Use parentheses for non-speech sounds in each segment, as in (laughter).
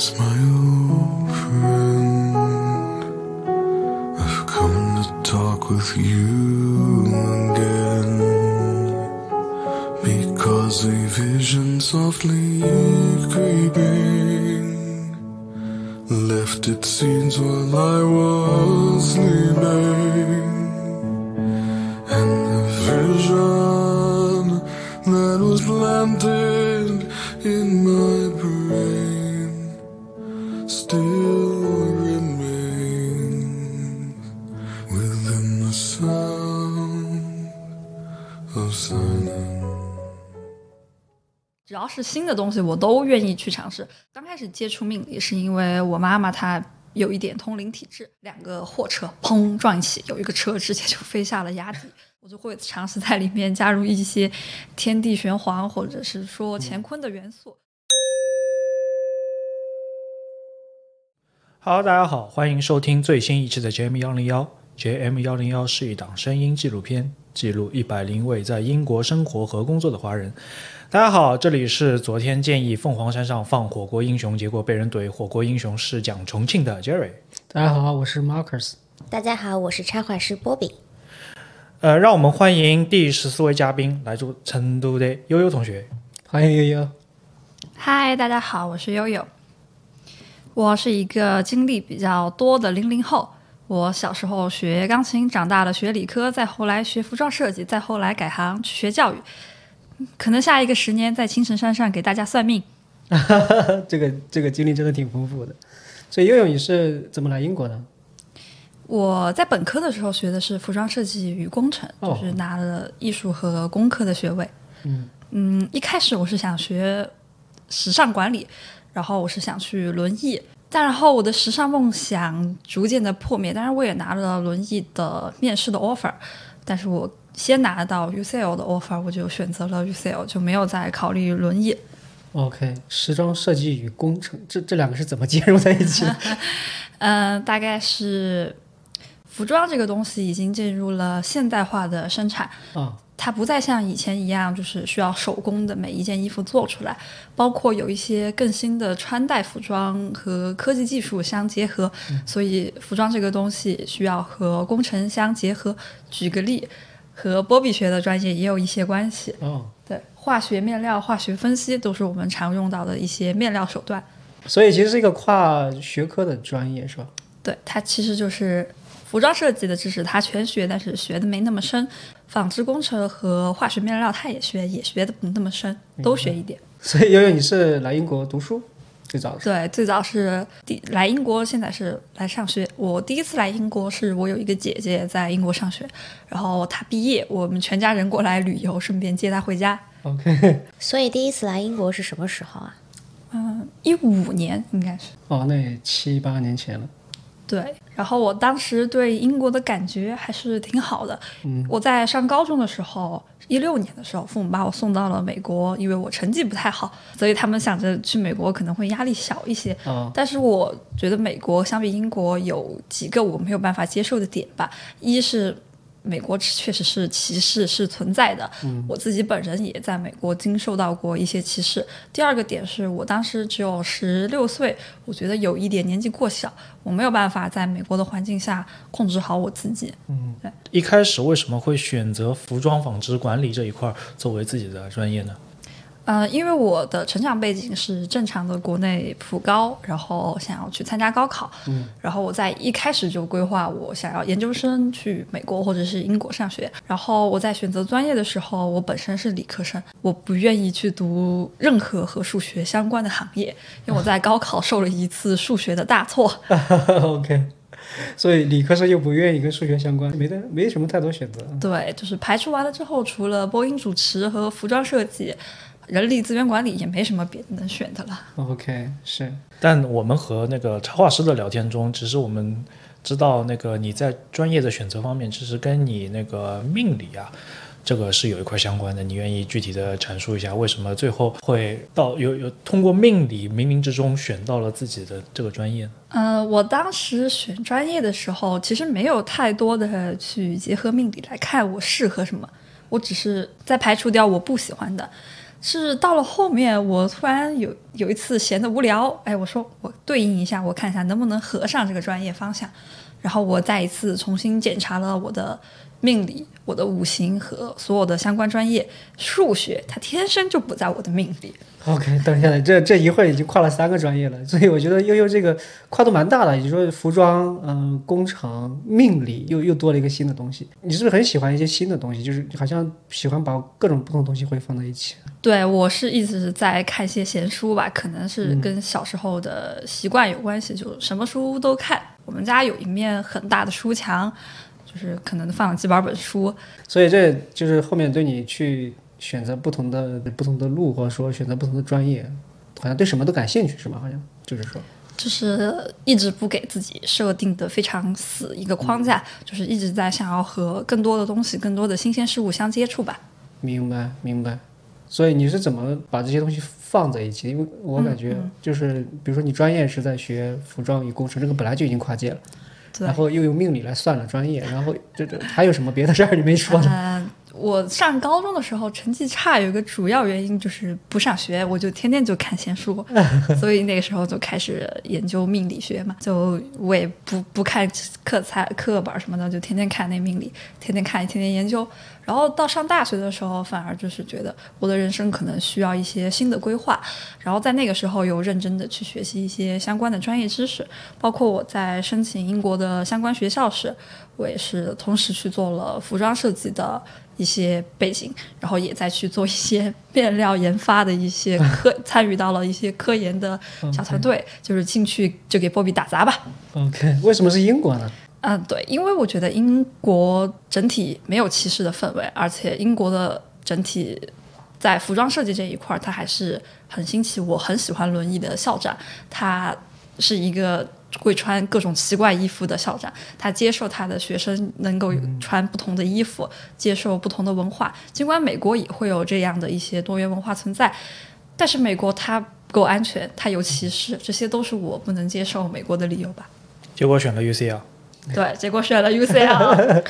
Yes, my old friend, I've come to talk with you again. Because a vision softly creeping left its scenes while I was sleeping. And the vision that was planted in my 是新的东西，我都愿意去尝试。刚开始接触命理，是因为我妈妈她有一点通灵体质，两个货车砰撞一起，有一个车直接就飞下了崖底，我就会尝试在里面加入一些天地玄黄，或者是说乾坤的元素。Hello，大家好，欢迎收听最新一期的 JM 幺零幺。JM 幺零幺是一档声音纪录片，记录一百零位在英国生活和工作的华人。大家好，这里是昨天建议凤凰山上放火锅英雄，结果被人怼火锅英雄是讲重庆的 Jerry。大家好，我是 Marcus。大家好，我是插画师波比。呃，让我们欢迎第十四位嘉宾，来自成都的悠悠同学。欢迎悠悠。嗨，大家好，我是悠悠。我是一个经历比较多的零零后。我小时候学钢琴，长大了学理科，再后来学服装设计，再后来改行去学教育。(laughs) 可能下一个十年在青城山上给大家算命。(laughs) 这个这个经历真的挺丰富的。所以悠悠，你是怎么来英国的？我在本科的时候学的是服装设计与工程，哦就是拿了艺术和工科的学位。嗯嗯，一开始我是想学时尚管理，然后我是想去轮艺，但然后我的时尚梦想逐渐的破灭。当然，我也拿了轮艺的面试的 offer，但是我先拿到 UCL 的 offer，我就选择了 UCL，就没有再考虑轮椅。，OK，时装设计与工程，这这两个是怎么接入在一起的？嗯，(laughs) 大概是服装这个东西已经进入了现代化的生产，啊，它不再像以前一样，就是需要手工的每一件衣服做出来，包括有一些更新的穿戴服装和科技技术相结合，所以服装这个东西需要和工程相结合。举个例，和波比学的专业也有一些关系。哦，对，化学面料、化学分析都是我们常用到的一些面料手段。所以其实是一个跨学科的专业，是吧？对，它其实就是服装设计的知识，它全学，但是学的没那么深。纺织工程和化学面料，它也学，也学的不那么深，都学一点。所以悠悠，你是来英国读书最早是？对，最早是第来英国，现在是来上学。我第一次来英国是我有一个姐姐在英国上学，然后她毕业，我们全家人过来旅游，顺便接她回家。OK，(laughs) 所以第一次来英国是什么时候啊？嗯，一五年应该是。哦，那也七八年前了。对，然后我当时对英国的感觉还是挺好的。嗯我在上高中的时候，一六年的时候，父母把我送到了美国，因为我成绩不太好，所以他们想着去美国可能会压力小一些。哦，但是我觉得美国相比英国有几个我没有办法接受的点吧，一是。美国确实是歧视是存在的，我自己本人也在美国经受到过一些歧视。第二个点是我当时只有十六岁，我觉得有一点年纪过小，我没有办法在美国的环境下控制好我自己。嗯一开始为什么会选择服装纺织管理这一块儿作为自己的专业呢？呃，因为我的成长背景是正常的国内普高，然后想要去参加高考，嗯，然后我在一开始就规划我想要研究生去美国或者是英国上学。然后我在选择专业的时候，我本身是理科生，我不愿意去读任何和数学相关的行业，因为我在高考受了一次数学的大错。(laughs) OK，(laughs) 所以理科生又不愿意跟数学相关，没得没什么太多选择。对，就是排除完了之后，除了播音主持和服装设计。人力资源管理也没什么别的能选的了。OK，是但我们和那个插画师的聊天中，其实我们知道那个你在专业的选择方面，其实跟你那个命理啊，这个是有一块相关的。你愿意具体的阐述一下，为什么最后会到有有通过命理冥冥之中选到了自己的这个专业呢？呃，我当时选专业的时候，其实没有太多的去结合命理来看我适合什么，我只是在排除掉我不喜欢的。是到了后面，我突然有有一次闲得无聊，哎，我说我对应一下，我看一下能不能合上这个专业方向。然后我再一次重新检查了我的命理、我的五行和所有的相关专业。数学它天生就不在我的命里。OK，等一下，这这一会儿已经跨了三个专业了，所以我觉得悠悠这个跨度蛮大的，也就是说服装、嗯、工程、命理又又多了一个新的东西。你是不是很喜欢一些新的东西？就是好像喜欢把各种不同的东西会放在一起。对我是一直在看一些闲书吧，可能是跟小时候的习惯有关系，就什么书都看。我们家有一面很大的书墙，就是可能放了几百本书。所以这就是后面对你去选择不同的不同的路，或者说选择不同的专业，好像对什么都感兴趣，是吗？好像就是说，就是一直不给自己设定的非常死一个框架，就是一直在想要和更多的东西、更多的新鲜事物相接触吧。明白明白。所以你是怎么把这些东西放在一起？因为我感觉就是，比如说你专业是在学服装与工程，这个本来就已经跨界了，然后又用命理来算了专业，然后这这还有什么别的事儿你没说呢？嗯，我上高中的时候成绩差，有一个主要原因就是不上学，我就天天就看闲书，(laughs) 所以那个时候就开始研究命理学嘛。就我也不不看课材课本什么的，就天天看那命理，天天看，天天研究。然后到上大学的时候，反而就是觉得我的人生可能需要一些新的规划，然后在那个时候又认真的去学习一些相关的专业知识，包括我在申请英国的相关学校时，我也是同时去做了服装设计的一些背景，然后也在去做一些 (laughs) 面料研发的一些科，(laughs) 参与到了一些科研的小团队，就是进去就给波比打杂吧。OK，为什么是英国呢？嗯，对，因为我觉得英国整体没有歧视的氛围，而且英国的整体在服装设计这一块儿，它还是很新奇。我很喜欢轮椅的校长，他是一个会穿各种奇怪衣服的校长，他接受他的学生能够穿不同的衣服，接受不同的文化。尽管美国也会有这样的一些多元文化存在，但是美国它不够安全，它有歧视，这些都是我不能接受美国的理由吧。结果选了 UCL。对，结果选了 (laughs) UCL。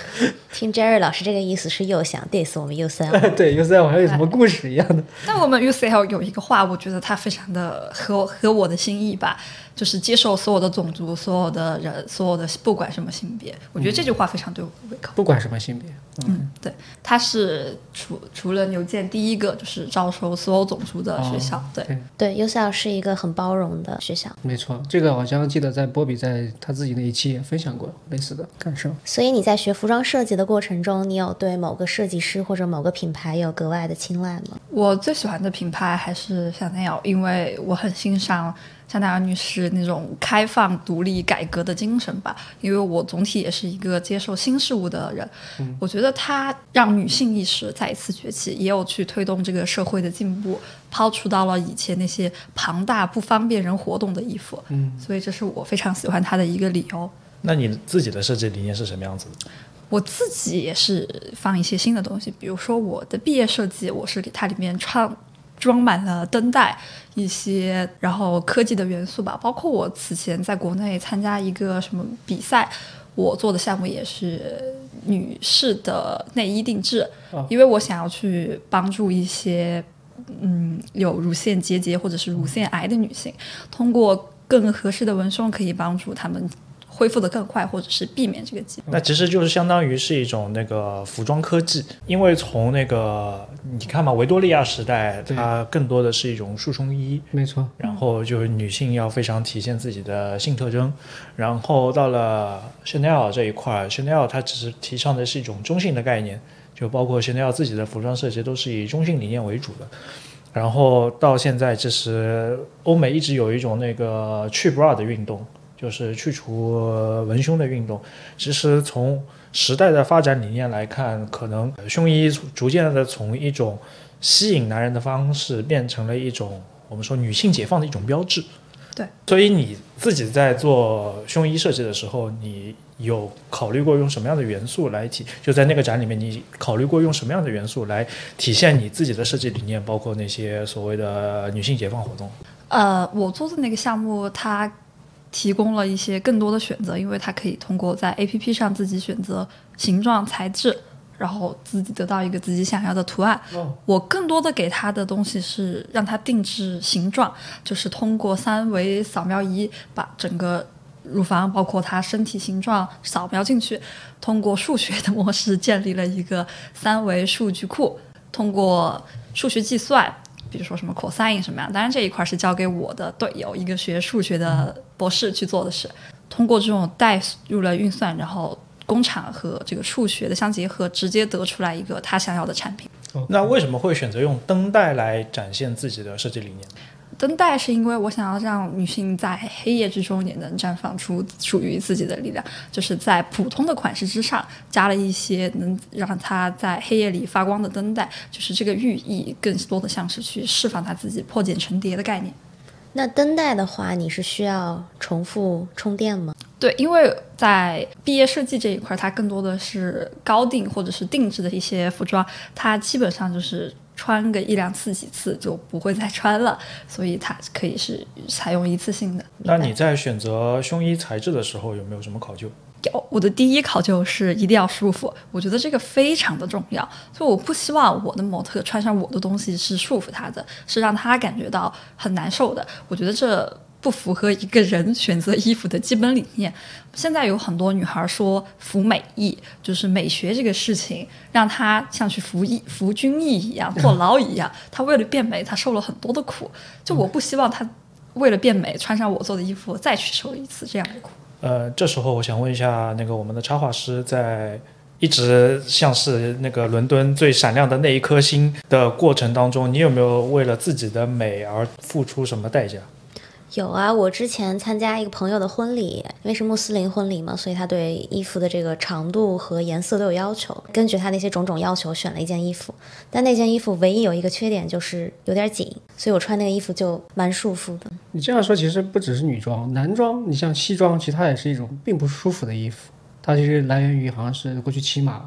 听 Jerry 老师这个意思是又想 diss 我们 UCL，，(laughs) 对，又在好像有什么故事一样的。那我们 UCL 有一个话，我觉得它非常的合合我的心意吧，就是接受所有的种族、所有的人、所有的不管什么性别。我觉得这句话非常对我胃口。不管什么性别，嗯，对，它是除除了牛剑第一个就是招收所有种族的学校。对，对，对 U 校是一个很包容的学校，没错，这个好像记得在波比在他自己那一期也分享过类似的感受。所以你在学服装设计的过程中，你有对某个设计师或者某个品牌有格外的青睐吗？我最喜欢的品牌还是香奈儿，因为我很欣赏香奈儿女士那种开放、独立、改革的精神吧。因为我总体也是一个接受新事物的人，我觉得她让女性意识再一次崛起，也有去推动这个社会的进步，抛除到了以前那些庞大不方便人活动的衣服。嗯，所以这是我非常喜欢她的一个理由。那你自己的设计理念是什么样子的？我自己也是放一些新的东西，比如说我的毕业设计，我是给它里面装装满了灯带，一些然后科技的元素吧，包括我此前在国内参加一个什么比赛，我做的项目也是女士的内衣定制，哦。因为我想要去帮助一些嗯有乳腺结节或者是乳腺癌的女性，通过更合适的文胸可以帮助她们恢复的更快，或者是避免这个疾病。那其实就是相当于是一种那个服装科技，因为从那个你看嘛，维多利亚时代，它更多的是一种束胸衣，没错，然后就是女性要非常体现自己的性特征，然后到了 Chanel 这一块，Chanel 它只是提倡的是一种中性的概念，就包括 Chanel 自己的服装设计都是以中性理念为主的。然后到现在，其实欧美一直有一种那个去 bra 的运动，就是去除文胸的运动。其实从时代的发展理念来看，可能胸衣逐渐的从一种吸引男人的方式，变成了一种我们说女性解放的一种标志。对，所以你自己在做胸衣设计的时候，你有考虑过用什么样的元素来体？就在那个展里面，你考虑过用什么样的元素来体现你自己的设计理念，包括那些所谓的女性解放活动？呃，我做的那个项目，它提供了一些更多的选择，因为它可以通过在 APP 上自己选择形状、材质，然后自己得到一个自己想要的图案。哦我更多的给他的东西是让他定制形状，就是通过三维扫描仪把整个乳房，包括他身体形状扫描进去，通过数学的模式建立了一个三维数据库，通过数学计算。比如说什么 cosine 什么样，当然这一块是交给我的队友，一个学数学的博士去做的事。通过这种代入了运算，然后工厂和这个数学的相结合，直接得出来一个他想要的产品。那为什么会选择用灯带来展现自己的设计理念？灯带是因为我想要让女性在黑夜之中也能绽放出属于自己的力量，就是在普通的款式之上加了一些能让她在黑夜里发光的灯带，就是这个寓意更多的像是去释放她自己破茧成蝶的概念。那灯带的话，你是需要重复充电吗？对，因为在毕业设计这一块，它更多的是高定或者是定制的一些服装，它基本上就是穿个一两次、几次就不会再穿了，(laughs) 所以它可以是采用一次性的。那你在选择胸衣材质的时候有没有什么考究？有我的第一考究是一定要舒服，我觉得这个非常的重要，所以我不希望我的模特穿上我的东西是束缚他的，是让他感觉到很难受的。我觉得这不符合一个人选择衣服的基本理念。现在有很多女孩说服美役，就是美学这个事情，让她像去服役、服军役一样，坐牢一样。她为了变美，她受了很多的苦。就我不希望她为了变美穿上我做的衣服，再去受一次这样的苦。呃，这时候我想问一下，那个我们的插画师在一直像是那个伦敦最闪亮的那一颗星的过程当中，你有没有为了自己的美而付出什么代价？有啊，我之前参加一个朋友的婚礼，因为是穆斯林婚礼嘛，所以他对衣服的这个长度和颜色都有要求。根据他那些种种要求选了一件衣服，但那件衣服唯一有一个缺点就是有点紧，所以我穿那个衣服就蛮束缚的。你这样说，其实不只是女装，男装，你像西装，其实它也是一种并不舒服的衣服。它其实来源于好像是过去骑马，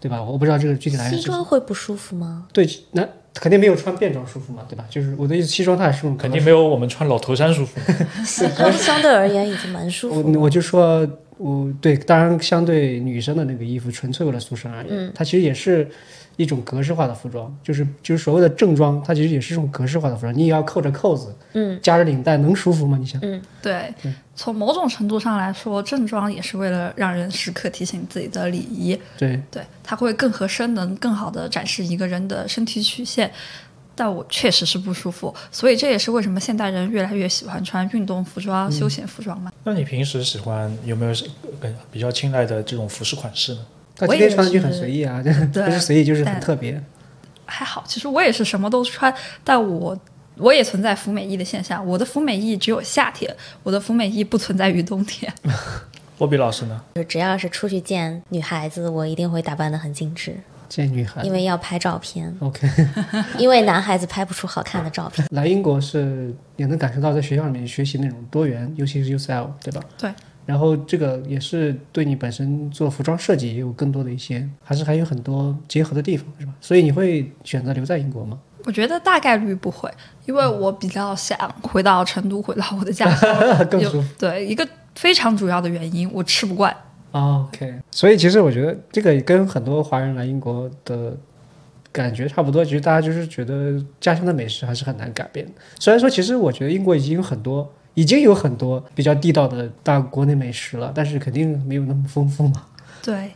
对吧？我不知道这个具体来源西。装会不舒服吗？对，那肯定没有穿便装舒服嘛，对吧？就是我的意思，西装它也舒服肯定没有我们穿老头衫舒服。(laughs) 西装相对而言已经蛮舒服了。我我就说，我对，当然相对女生的那个衣服，纯粹为了塑身而言，它其实也是一种格式化的服装，就是就是所谓的正装，它其实也是一种格式化的服装。你也要扣着扣子，嗯，夹着领带，能舒服吗？你想？嗯对，从某种程度上来说，正装也是为了让人时刻提醒自己的礼仪。对，对，它会更合身，能更好的展示一个人的身体曲线。但我确实是不舒服，所以这也是为什么现代人越来越喜欢穿运动服装、休闲服装嘛。那你平时喜欢有没有比较青睐的这种服饰款式呢？他今我也天穿的就很随意啊，对 (laughs) 不是随意就是很特别。还好，其实我也是什么都穿，但我我也存在服美役的现象。我的服美役只有夏天，我的服美役不存在于冬天。(laughs) 波比老师呢？就只要是出去见女孩子，我一定会打扮得很精致，见女孩因为要拍照片，，OK，(laughs) 因为男孩子拍不出好看的照片。来英国是也能感受到在学校里面学习那种多元，尤其是 UCL，对吧？对。然后这个也是对你本身做服装设计也有更多的一些，还是还有很多结合的地方，是吧？所以你会选择留在英国吗？我觉得大概率不会，因为我比较想回到成都，回到我的家乡。(laughs) 更舒服。对一个非常主要的原因，我吃不惯。OK，所以其实我觉得这个跟很多华人来英国的感觉差不多，其实大家就是觉得家乡的美食还是很难改变的。虽然说，其实我觉得英国已经有很多，已经有很多比较地道的大国内美食了，但是肯定没有那么丰富嘛。对，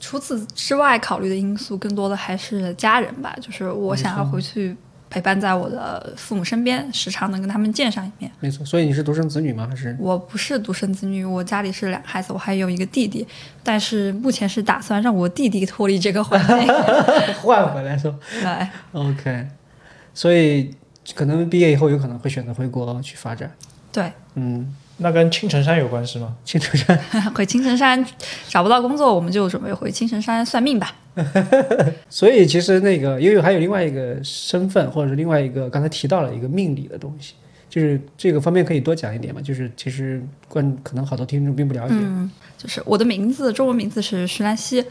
除此之外，考虑的因素更多的还是家人吧，就是我想要回去陪伴在我的父母身边，时常能跟他们见上一面。没错，所以你是独生子女吗？还是我不是独生子女，我家里是两个孩子，我还有一个弟弟，但是目前是打算让我弟弟脱离这个环境。(laughs) 换回来说对，？OK，所以可能毕业以后有可能会选择回国去发展。对，嗯，那跟青城山有关系吗？青城山。(laughs) 回青城山找不到工作，我们就准备回青城山算命吧。(laughs) 所以其实那个悠悠还有另外一个身份，或者是另外一个刚才提到了一个命理的东西，就是这个方面可以多讲一点嘛。就是其实观可能好多听众并不了解。嗯，就是我的名字，中文名字是徐兰溪，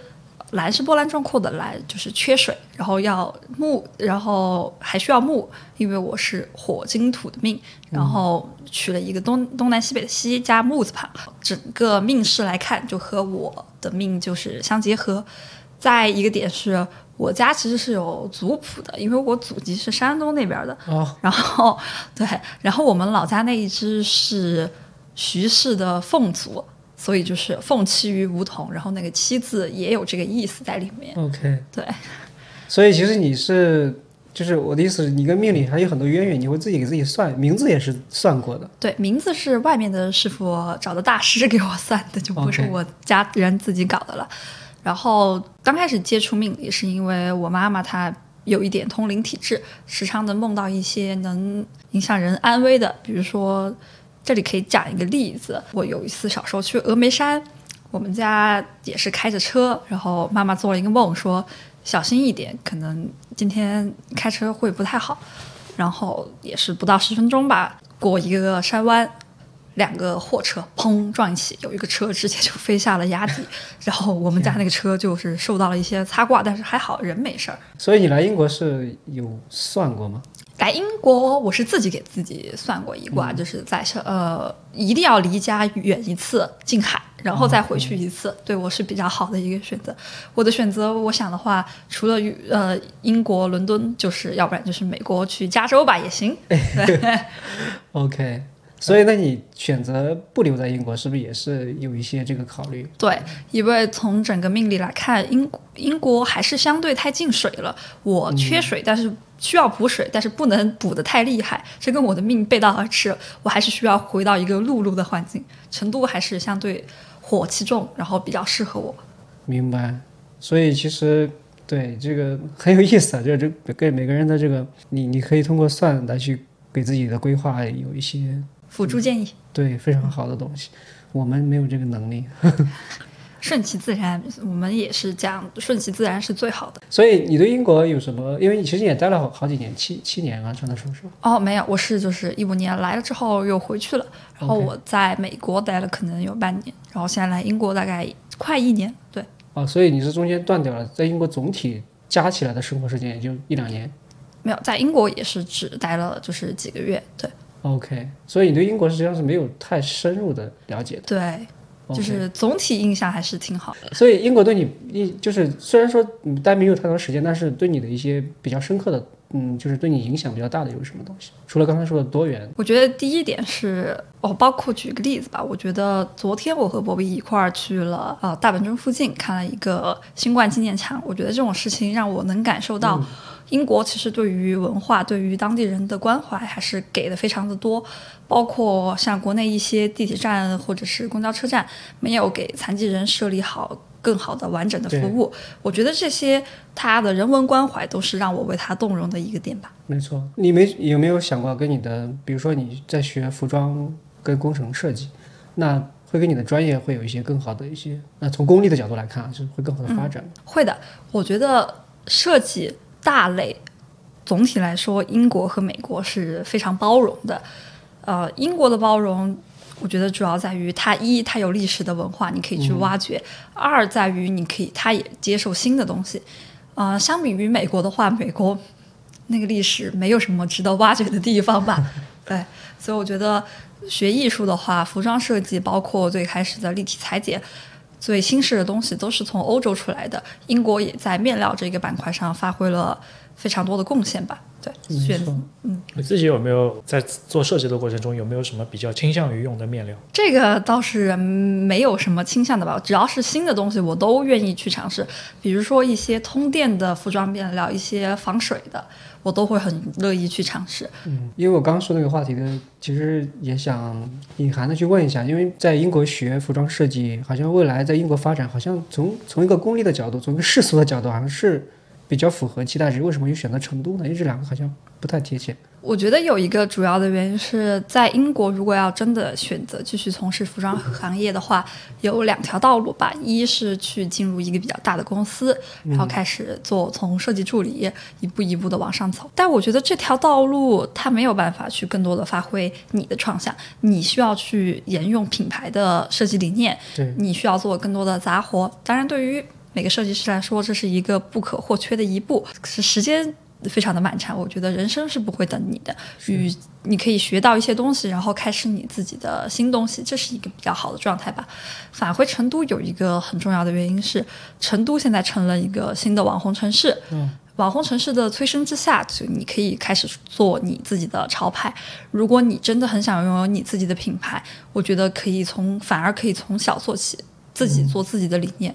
兰是波澜壮阔的兰，就是缺水，然后要木，然后还需要木，因为我是火金土的命，然后取了一个东东南西北的西加木字旁，整个命势来看就和我的命就是相结合。再一个点是我家其实是有族谱的，因为我祖籍是山东那边的。哦，然后对，然后我们老家那一支是徐氏的凤族，所以就是凤栖于梧桐，然后那个栖字也有这个意思在里面。OK，对，所以其实你是，就是我的意思是，你跟命理还有很多渊源，你会自己给自己算，名字也是算过的。对，名字是外面的师傅找的大师给我算的，就不是我家人自己搞的了。然后刚开始接触命理，是因为我妈妈她有一点通灵体质，时常能梦到一些能影响人安危的，比如说，这里可以讲一个例子。我有一次小时候去峨眉山，我们家也是开着车，然后妈妈做了一个梦，说小心一点，可能今天开车会不太好。然后也是不到十分钟吧，过一个山湾，两个货车砰撞一起，有一个车直接就飞下了崖底，然后我们家那个车就是受到了一些擦挂，但是还好人没事儿。所以你来英国是有算过吗？来英国，我是自己给自己算过一卦，就是在呃一定要离家远一次，近海，然后再回去一次，对我是比较好的一个选择。我的选择，我想的话，除了呃英国伦敦，就是要不然就是美国去加州吧也行。对 (laughs) (laughs) OK，所以那你选择不留在英国，是不是也是有一些这个考虑？对，因为从整个命理来看，英英国还是相对太进水了。我缺水，但是需要补水，但是不能补得太厉害，这跟我的命背道而驰。我还是需要回到一个陆路的环境。成都还是相对火气重，然后比较适合我。明白。所以其实对这个 (laughs) 很有意思啊，就是这跟每个人的这个，你你可以通过算来去给自己的规划有一些辅助建议，对非常好的东西。我们没有这个能力，(laughs) 顺其自然，我们也是讲顺其自然是最好的。所以你对英国有什么？因为你其实也待了好好几年，七七年啊，刚才说是？哦，没有，我是就是一五年来了之后又回去了，然后我在美国待了可能有半年，然后现在来英国大概快一年，对。哦，所以你是中间断掉了，在英国总体加起来的生活时间也就一两年。没有，在英国也是只待了就是几个月，对 OK，所以你对英国实际上是没有太深入的了解的。对就是总体印象还是挺好的。所以英国对你一就是虽然说你待没有太长时间，但是对你的一些比较深刻的，嗯，就是对你影响比较大的有什么东西？除了刚才说的多元，我觉得第一点是，哦，包括举个例子吧，我觉得昨天我和博比一块儿去了呃大本钟附近看了一个新冠纪念墙，我觉得这种事情让我能感受到。英国其实对于文化、对于当地人的关怀还是给的非常的多，包括像国内一些地铁站或者是公交车站没有给残疾人设立好更好的完整的服务，我觉得这些他的人文关怀都是让我为他动容的一个点吧。没错。你没有没有想过跟你的，比如说你在学服装跟工程设计，那会跟你的专业会有一些更好的一些，那从功利的角度来看啊，是会更好的发展。会的，我觉得设计大类总体来说，英国和美国是非常包容的。呃，英国的包容，我觉得主要在于它一它有历史的文化，你可以去挖掘；二在于你可以它也接受新的东西。呃，相比于美国的话，美国那个历史没有什么值得挖掘的地方吧？(laughs) 对，所以我觉得学艺术的话，服装设计包括最开始的立体裁剪。最新式的东西都是从欧洲出来的，英国也在面料这个板块上发挥了非常多的贡献吧。对，选没错你自己有没有在做设计的过程中有没有什么比较倾向于用的面料？这个倒是没有什么倾向的吧，只要是新的东西，我都愿意去尝试。比如说一些通电的服装面料，一些防水的，我都会很乐意去尝试。嗯因为我刚刚说那个话题呢，其实也想隐含的去问一下，因为在英国学服装设计，好像未来在英国发展，好像从从一个功利的角度，从一个世俗的角度，好像是比较符合期待值。为什么又选择成都呢？因为这两个好像不太贴切。我觉得有一个主要的原因是在英国，如果要真的选择继续从事服装行业的话，有两条道路吧。一是去进入一个比较大的公司，然后开始做从设计助理，一步一步的往上走。但我觉得这条道路它没有办法去更多的发挥你的创想，你需要去沿用品牌的设计理念，对，你需要做更多的杂活。当然，对于每个设计师来说，这是一个不可或缺的一步。可是时间非常的漫长。我觉得人生是不会等你的，与你可以学到一些东西，然后开始你自己的新东西，这是一个比较好的状态吧。返回成都有一个很重要的原因是，成都现在成了一个新的网红城市。嗯。网红城市的催生之下，就你可以开始做你自己的潮牌。如果你真的很想拥有你自己的品牌，我觉得可以从反而可以从小做起，自己做自己的理念。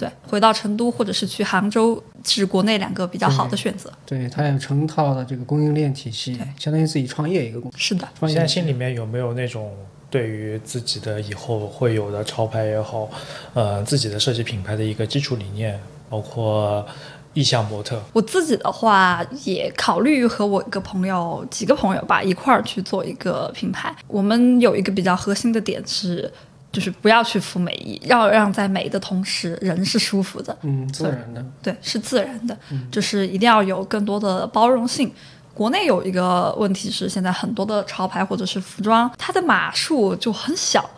对，回到成都或者是去杭州，是国内两个比较好的选择。对，它有成套的这个供应链体系，相当于自己创业一个公司。是的，创业现在心里面有没有那种对于自己的以后会有的潮牌也好，呃，自己的设计品牌的一个基础理念，包括意向模特？我自己的话也考虑和我一个朋友、几个朋友吧一块儿去做一个品牌。我们有一个比较核心的点是。就是不要去服美役，要让在美的同时人是舒服的，嗯，自然的，对，是自然的，就是一定要有更多的包容性。国内有一个问题是，现在很多的潮牌或者是服装，它的码数就很小，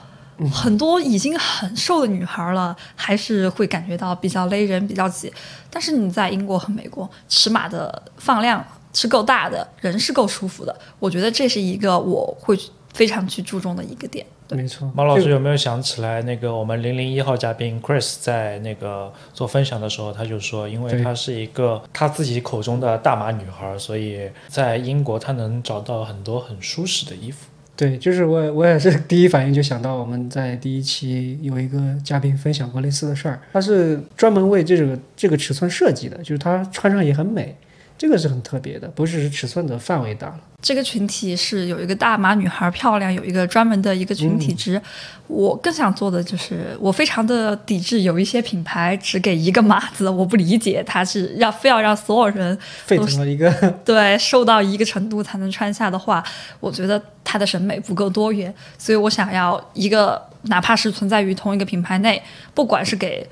很多已经很瘦的女孩了，还是会感觉到比较勒人、比较挤。但是你在英国和美国，尺码的放量是够大的，人是够舒服的，我觉得这是一个我会非常去注重的一个点。没错。毛老师有没有想起来，那个我们零零一号嘉宾 Chris 在那个做分享的时候，他就说，因为她是一个他自己口中的大码女孩，所以在英国她能找到很多很舒适的衣服。对，就是我我也是 (laughs) 第一反应就想到我们在第一期有一个嘉宾分享过类似的事儿，他是专门为这个这个尺寸设计的，就是他穿上也很美。这个是很特别的，不是尺寸的范围大了。这个群体是有一个大码女孩漂亮，有一个专门的一个群体值。我更想做的就是，我非常的抵制有一些品牌只给一个码子，我不理解它是要非要让所有人沸腾了一个 (laughs) 对瘦到一个程度才能穿下的话，我觉得它的审美不够多元。所以我想要一个，哪怕是存在于同一个品牌内，不管是给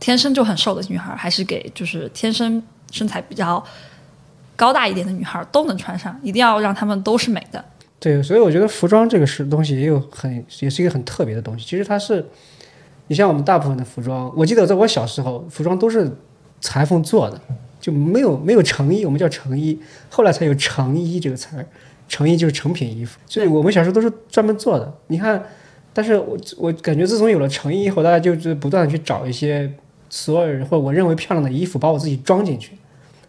天生就很瘦的女孩，还是给就是天生身材比较。高大一点的女孩都能穿上，一定要让她们都是美的。对，所以我觉得服装这个是东西也有很也是一个很特别的东西。其实它是，你像我们大部分的服装，我记得在我小时候，服装都是裁缝做的，就没有没有成衣，我们叫成衣，后来才有成衣这个词儿。成衣就是成品衣服，所以我们小时候都是专门做的。你看，但是我我感觉自从有了成衣以后，大家就是不断的去找一些所有人或者我认为漂亮的衣服，把我自己装进去。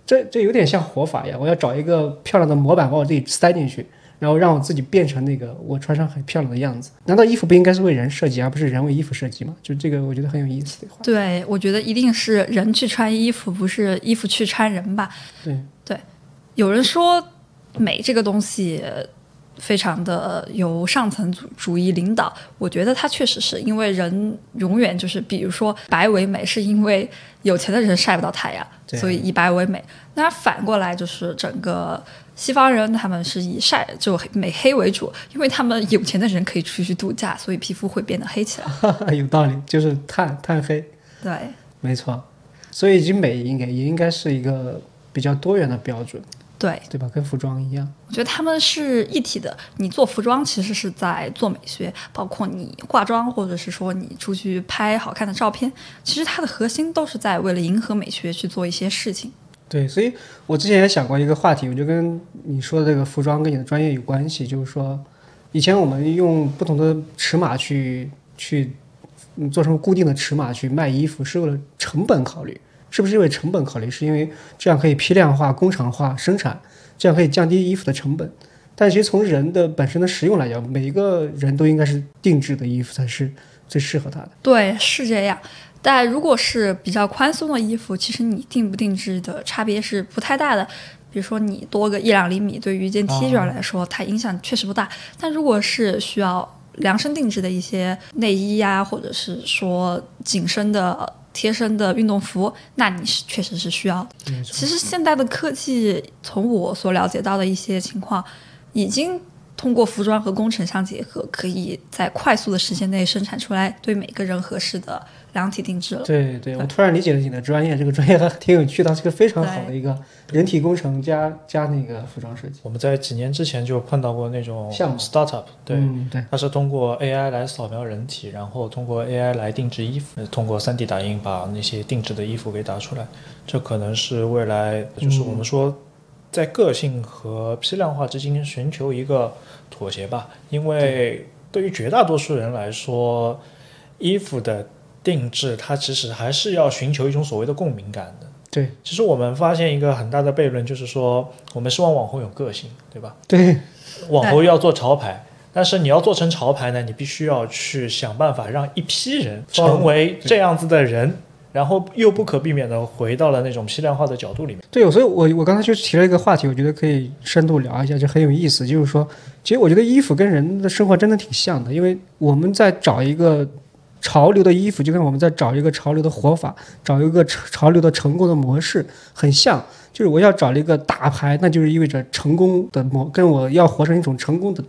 这这有点像活法一样，我要找一个漂亮的模板把我自己塞进去，然后让我自己变成那个我穿上很漂亮的样子。难道衣服不应该是为人设计，而不是人为衣服设计吗？就这个，我觉得很有意思的话。对，我觉得一定是人去穿衣服，不是衣服去穿人吧？对对，有人说美这个东西。非常的由上层主主义领导，我觉得它确实是因为人永远就是，比如说白为美，是因为有钱的人晒不到太阳，所以以白为美。那反过来就是整个西方人他们是以晒就美黑为主，因为他们有钱的人可以出去度假，所以皮肤会变得黑起来。(laughs) 有道理，就是碳碳黑。对，没错。所以，以美应该也应该是一个比较多元的标准。对对吧？跟服装一样，我觉得他们是一体的。你做服装其实是在做美学，包括你化妆，或者是说你出去拍好看的照片，其实它的核心都是在为了迎合美学去做一些事情。对，所以我之前也想过一个话题，我就跟你说的这个服装跟你的专业有关系，就是说，以前我们用不同的尺码去去做成固定的尺码去卖衣服，是为了成本考虑。是不是因为成本考虑？是因为这样可以批量化、工厂化生产，这样可以降低衣服的成本。但其实从人的本身的实用来讲，每一个人都应该是定制的衣服才是最适合他的。对，是这样。但如果是比较宽松的衣服，其实你定不定制的差别是不太大的。比如说你多个一两厘米，对于一件 T 恤来说，它影响确实不大。但如果是需要量身定制的一些内衣呀，或者是说紧身的。贴身的运动服，那你是确实是需要的。其实现在的科技，从我所了解到的一些情况，已经通过服装和工程相结合，可以在快速的时间内生产出来对每个人合适的。量体定制了，对对，我突然理解了你的专业，这个专业还挺有趣的，是个非常好的一个人体工程加加那个服装设计。我们在几年之前就碰到过那种项目。startup，对对，它是通过 AI 来扫描人体，然后通过 AI 来定制衣服，通过 3D 打印把那些定制的衣服给打出来。这可能是未来，就是我们说在个性和批量化之间寻求一个妥协吧，因为对于绝大多数人来说，衣服的定制它其实还是要寻求一种所谓的共鸣感的。对其实我们发现一个很大的悖论，就是说我们希望网红有个性，对吧？对网红要做潮牌，但是你要做成潮牌呢，你必须要去想办法让一批人成为这样子的人，然后又不可避免的回到了那种批量化的角度里面。对，所以我我刚才就提了一个话题，我觉得可以深度聊一下，就很有意思。就是说，其实我觉得衣服跟人的生活真的挺像的，因为我们在找一个潮流的衣服，就跟我们在找一个潮流的活法，找一个潮流的成功的模式很像。就是我要找了一个大牌，那就是意味着成功的模，跟我要活成一种成功的，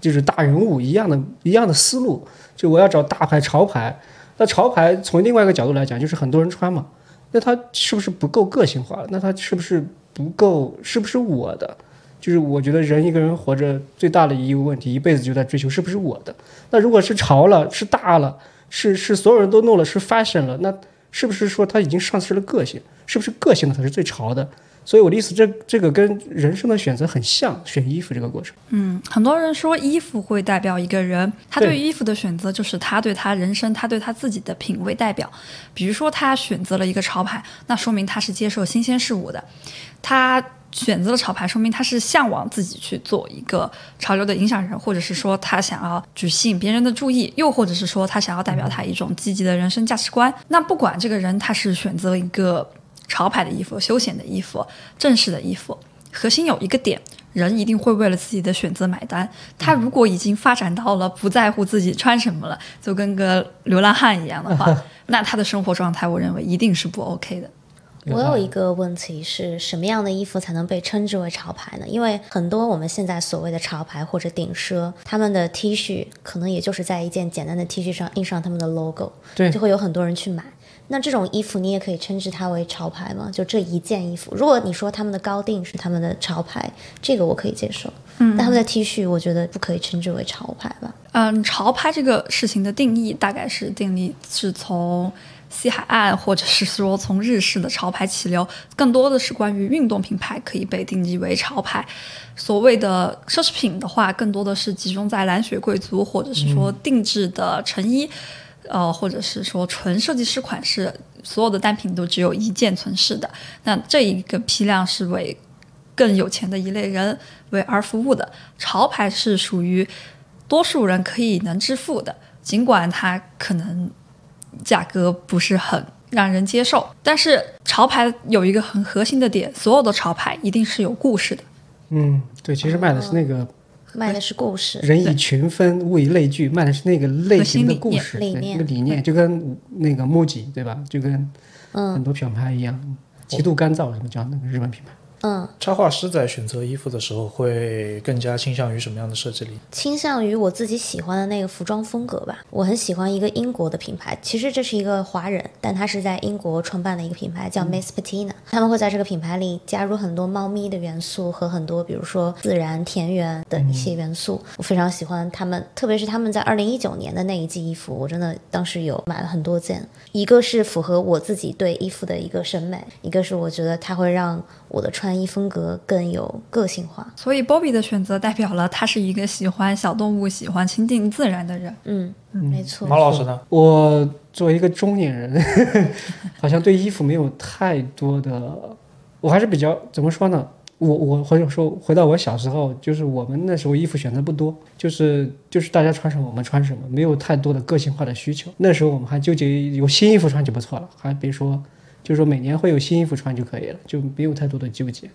就是大人物一样的一样的思路。就我要找大牌潮牌，那潮牌从另外一个角度来讲，就是很多人穿嘛，那它是不是不够个性化？那它是不是不够？是不是我的？就是我觉得人一个人活着最大的一个问题，一辈子就在追求是不是我的。那如果是潮了，是大了，是是所有人都弄了，是 fashion 了，那是不是说他已经丧失了个性？是不是个性的才是最潮的？所以我的意思，这这个跟人生的选择很像，选衣服这个过程。嗯，很多人说衣服会代表一个人，他对衣服的选择就是他对他人生、他对他自己的品味代表。比如说，他选择了一个潮牌，那说明他是接受新鲜事物的；他选择了潮牌，说明他是向往自己去做一个潮流的影响人，或者是说他想要去吸引别人的注意，又或者是说他想要代表他一种积极的人生价值观。那不管这个人他是选择一个潮牌的衣服、休闲的衣服、正式的衣服，核心有一个点，人一定会为了自己的选择买单。他如果已经发展到了不在乎自己穿什么了，就跟个流浪汉一样的话，(laughs) 那他的生活状态，我认为一定是不 OK 的。我有一个问题是什么样的衣服才能被称之为潮牌呢？因为很多我们现在所谓的潮牌或者顶奢，他们的 T 恤可能也就是在一件简单的 T 恤上印上他们的 logo，对就会有很多人去买。那这种衣服你也可以称之它为潮牌吗？就这一件衣服，如果你说他们的高定是他们的潮牌，这个我可以接受。嗯，但他们的 T 恤，我觉得不可以称之为潮牌吧？嗯，潮牌这个事情的定义大概是定义是从西海岸，或者是说从日式的潮牌起流，更多的是关于运动品牌可以被定义为潮牌。所谓的奢侈品的话，更多的是集中在蓝血贵族，或者是说定制的成衣，呃，或者是说纯设计师款式，所有的单品都只有一件存世的。那这一个批量是为更有钱的一类人为而服务的。潮牌是属于多数人可以能支付的，尽管它可能价格不是很让人接受，但是潮牌有一个很核心的点，所有的潮牌一定是有故事的。嗯，对，其实卖的是那个卖的是故事，人以群分，物以类聚，卖的是那个类型的故事，理念那个理念，就跟那个 MUJI 对吧？就跟很多品牌一样，极度干燥什么叫那个日本品牌？嗯，插画师在选择衣服的时候，会更加倾向于什么样的设计理念？倾向于我自己喜欢的那个服装风格吧。我很喜欢一个英国的品牌，其实这是一个华人，但他是在英国创办的一个品牌，叫 Miss Patina。他们会在这个品牌里加入很多猫咪的元素和很多，比如说自然田园的一些元素。我非常喜欢他们，特别是他们在二零一九年的那一季衣服，我真的当时有买了很多件。一个是符合我自己对衣服的一个审美，一个是我觉得它会让我的穿衣风格更有个性化。所以 Bobby 的选择代表了他是一个喜欢小动物、喜欢亲近自然的人。嗯，没错。马老师呢？我作为一个中年人，(laughs) 好像对衣服没有太多的，我还是比较怎么说呢？我我或者说回到我小时候，就是我们那时候衣服选择不多，就是就是大家穿什么我们穿什么，没有太多的个性化的需求。那时候我们还纠结有新衣服穿就不错了，还别说就是说每年会有新衣服穿就可以了，就没有太多的纠结。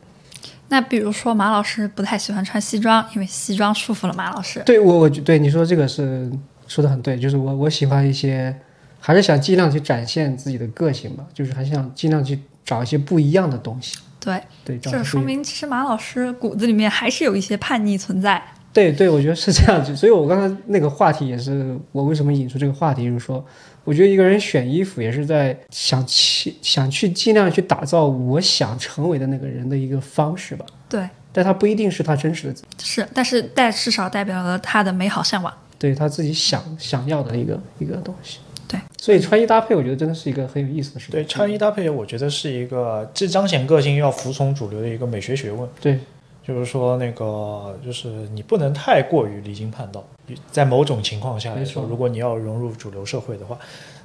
那比如说马老师不太喜欢穿西装，因为西装束缚了马老师。对我我对你说这个是说的很对，就是我我喜欢一些，还是想尽量去展现自己的个性吧，就是还是想尽量去找一些不一样的东西。对，对，这说明其实马老师骨子里面还是有一些叛逆存在。对对，我觉得是这样子。所以我刚才那个话题也是我为什么引出这个话题，就是说，我觉得一个人选衣服也是在想去想去尽量去打造我想成为的那个人的一个方式吧。对，但他不一定是他真实的自己，是，但是但至少代表了他的美好向往。对他自己想想要的一个一个东西。对，所以穿衣搭配，我觉得真的是一个很有意思的事情。对，穿衣搭配，我觉得是一个既彰显个性又要服从主流的一个美学学问。对，就是说，那个就是你不能太过于离经叛道，在某种情况下来说，如果你要融入主流社会的话，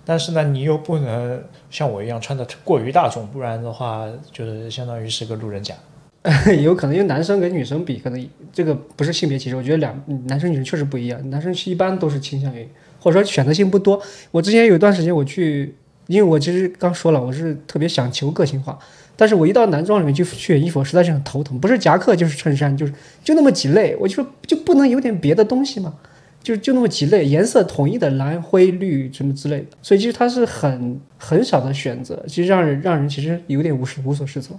但是呢，你又不能像我一样穿的过于大众，不然的话，就是相当于是个路人甲。(laughs) 有可能，因为男生跟女生比，可能这个不是性别歧视，我觉得两男生女生确实不一样。男生一般都是倾向于，或者说选择性不多。我之前有一段时间我去，因为我其实刚说了，我是特别想求个性化，但是我一到男装里面去选衣服，我实在是很头疼，不是夹克就是衬衫，就是就那么几类，我就说就不能有点别的东西吗？就就那么几类，颜色统一的蓝、灰、绿什么之类的，所以其实它是很很少的选择，其实让人让人其实有点无无所适从。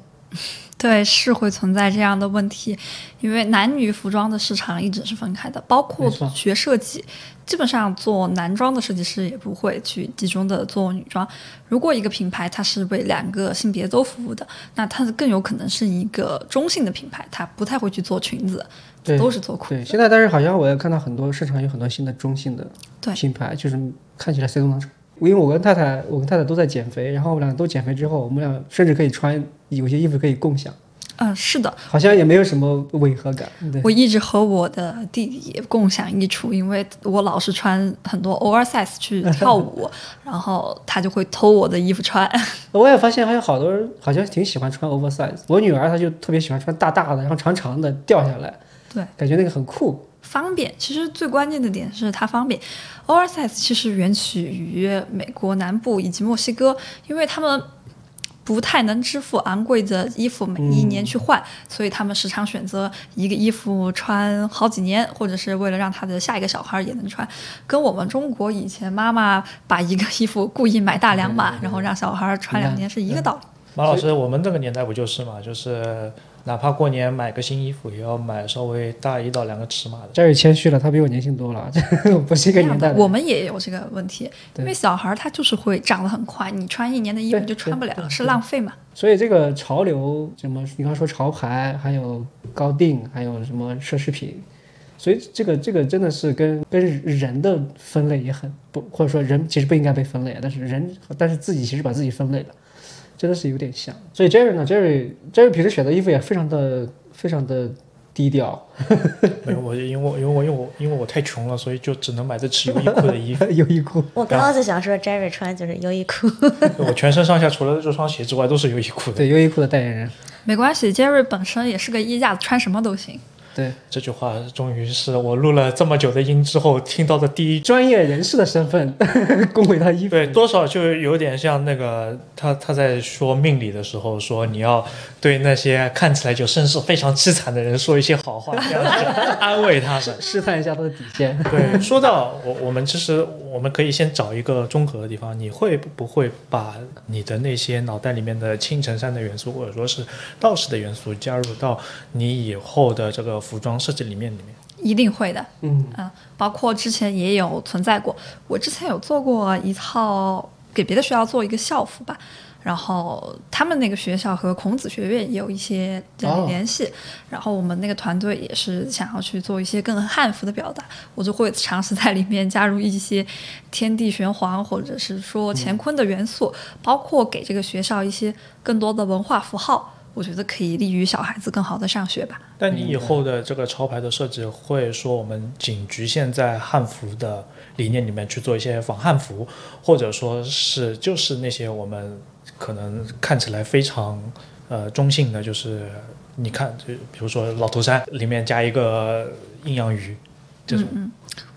对，是会存在这样的问题，因为男女服装的市场一直是分开的，包括学设计，基本上做男装的设计师也不会去集中的做女装。如果一个品牌它是为两个性别都服务的，那它更有可能是一个中性的品牌，它不太会去做裙子，对都是做裤对，子。现在但是好像我也看到很多市场有很多新的中性的品牌，就是看起来谁都能穿。因为我跟太太，我跟太太都在减肥，然后我们俩都减肥之后，我们俩甚至可以穿有些衣服可以共享，嗯、是的，好像也没有什么违和感。对，我一直和我的弟弟也共享衣橱，因为我老是穿很多 oversize 去跳舞，(laughs) 然后他就会偷我的衣服穿。(laughs) 我也发现还有好多人好像挺喜欢穿 oversize。我女儿她就特别喜欢穿大大的，然后长长的掉下来，对，感觉那个很酷。方便，其实最关键的点是它方便。oversize 其实源起于美国南部以及墨西哥，因为他们不太能支付昂贵的衣服每一年去换，所以他们时常选择一个衣服穿好几年，或者是为了让他的下一个小孩也能穿。跟我们中国以前妈妈把一个衣服故意买大两码，然后让小孩穿两年是一个道理。马老师，我们那个年代不就是嘛？就是哪怕过年买个新衣服，也要买稍微大一到两个尺码的。这儿也谦虚了，他比我年轻多了，我 (laughs) 不是一个年代的。我们也有这个问题，因为小孩他就是会长得很快，你穿一年的衣服对就穿不了是浪费嘛。所以这个潮流什么，你刚说潮牌，还有高定，还有什么奢侈品，所以这个这个真的是跟跟人的分类也很不，或者说人其实不应该被分类，但是人但是自己其实把自己分类了，真的是有点像。所以 Jerry 呢，Jerry Jerry 平时选的衣服也非常的非常的低调，(laughs) 没有我，因为我因为我因为我因为我太穷了，所以就只能买得起优衣库的衣服。(laughs) 优衣库。我刚刚就想说，Jerry 穿就是优衣库，我全身上下除了这双鞋之外都是优衣库的。对优衣库的代言人，没关系，Jerry 本身也是个衣架子，穿什么都行。对这句话终于是我录了这么久的音之后听到的第一。专业人士的身份 (laughs) 恭维他衣服。对，多少就有点像那个他他在说命理的时候说你要对那些看起来就身世非常凄惨的人说一些好话，这样子安慰他们。(laughs) 试探一下他的底线。对，(laughs) 说到我我们其实我们可以先找一个中和的地方，你会不会把你的那些脑袋里面的青城山的元素，或者说是道士的元素加入到你以后的这个服装设计理念里面？一定会的，嗯，嗯，包括之前也有存在过，我之前有做过一套给别的学校做一个校服吧，然后他们那个学校和孔子学院也有一些哦联系，然后我们那个团队也是想要去做一些更汉服的表达，我就会尝试在里面加入一些天地玄黄或者是说乾坤的元素，包括给这个学校一些更多的文化符号。我觉得可以利于小孩子更好的上学吧。但你以后的这个潮牌的设计，会说我们仅局限在汉服的理念里面去做一些仿汉服，或者说是就是那些我们可能看起来非常呃中性的，就是你看，就比如说老头衫里面加一个阴阳鱼这种。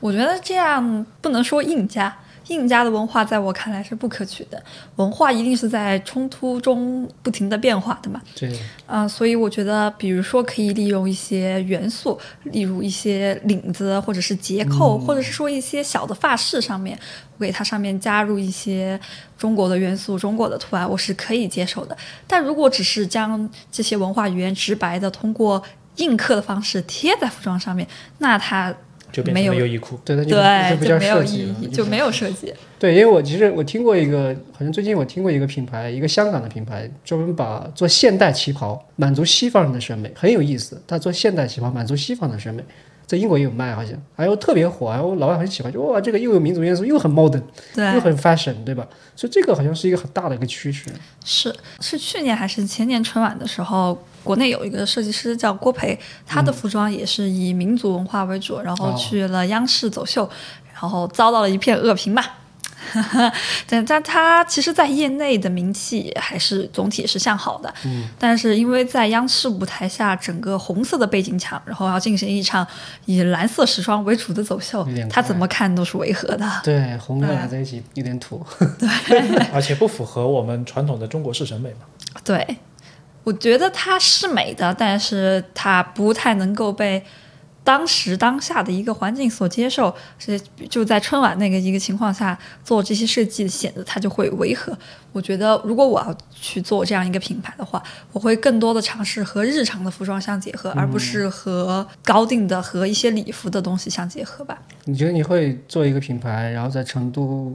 我觉得这样不能说硬加，硬加的文化在我看来是不可取的。文化一定是在冲突中不停的变化的嘛，对，啊、所以我觉得，比如说可以利用一些元素，例如一些领子或者是结扣，或者是说一些小的发饰上面，我给它上面加入一些中国的元素、中国的图案，我是可以接受的。但如果只是将这些文化语言直白的通过印刻的方式贴在服装上面，那它就变没有成了优衣库。对，它就对就不叫就没有意设计就没有设计。对，因为我其实我听过一个，好像最近我听过一个品牌，一个香港的品牌，专门把做现代旗袍满足西方人的审美，很有意思。他做现代旗袍满足西方的审美，在英国也有卖，好像，还有特别火，然后老外很喜欢，就哇，这个又有民族元素，又很 modern，对又，很 fashion，对吧？所以这个好像是一个很大的一个趋势。是是去年还是前年春晚的时候，国内有一个设计师叫郭培，他的服装也是以民族文化为主，然后哦去了央视走秀，然后遭到了一片恶评吧。(laughs) 但但他其实，在业内的名气还是总体是向好的，嗯，但是因为在央视舞台下，整个红色的背景墙，然后要进行一场以蓝色时装为主的走秀他怎么看都是违和的。(laughs) 对，(laughs) 红跟对蓝在一起有点土。对而且不符合我们传统的中国式审美嘛。对，我觉得它是美的，但是它不太能够被当时当下的一个环境所接受。是就在春晚那个一个情况下做这些设计，显得它就会违和。我觉得如果我要去做这样一个品牌的话，我会更多的尝试和日常的服装相结合，而不是和高定的和一些礼服的东西相结合吧。你觉得你会做一个品牌，然后在成都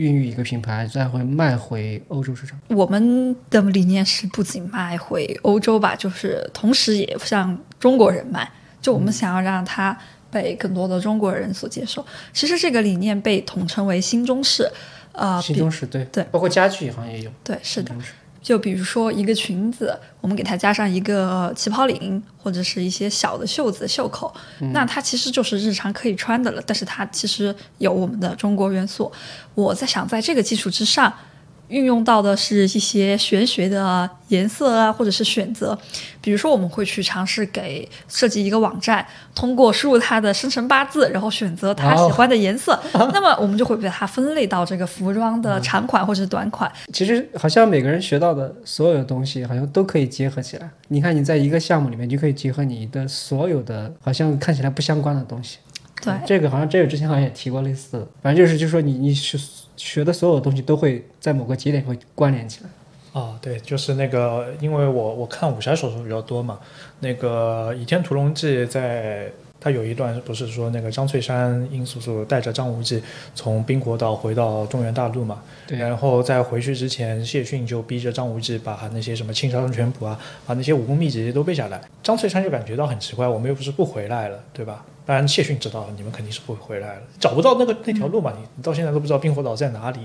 孕育一个品牌，再会卖回欧洲市场？我们的理念是不仅卖回欧洲吧，就是同时也向中国人卖。就我们想要让它被更多的中国人所接受。其实这个理念被统称为新中式，呃，新中式对对包括家具好像也有。对是的就比如说一个裙子，我们给它加上一个旗袍领，或者是一些小的袖子、袖口，那它其实就是日常可以穿的了。但是它其实有我们的中国元素。我在想，在这个基础之上，运用到的是一些玄学的颜色啊，或者是选择。比如说，我们会去尝试给设计一个网站，通过输入它的生辰八字，然后选择他喜欢的颜色，那么我们就会把它分类到这个服装的长款或者是短款。其实好像每个人学到的所有的东西，好像都可以结合起来。你看，你在一个项目里面，你就可以结合你的所有的好像看起来不相关的东西。对，这个好像这个之前好像也提过类似的，反正就是就是说你你学学的所有东西都会在某个节点会关联起来。哦，对，就是那个，因为我我看武侠小说比较多嘛，那个《倚天屠龙记》在它有一段不是说那个张翠山殷素素带着张无忌从冰国岛回到中原大陆嘛，对然后在回去之前，谢逊就逼着张无忌把那些什么青山全谱啊，把那些武功秘籍都背下来。张翠山就感觉到很奇怪，我们又不是不回来了，对吧？当然谢逊知道你们肯定是不会回来了，找不到那个那条路嘛，你你到现在都不知道冰火岛在哪里。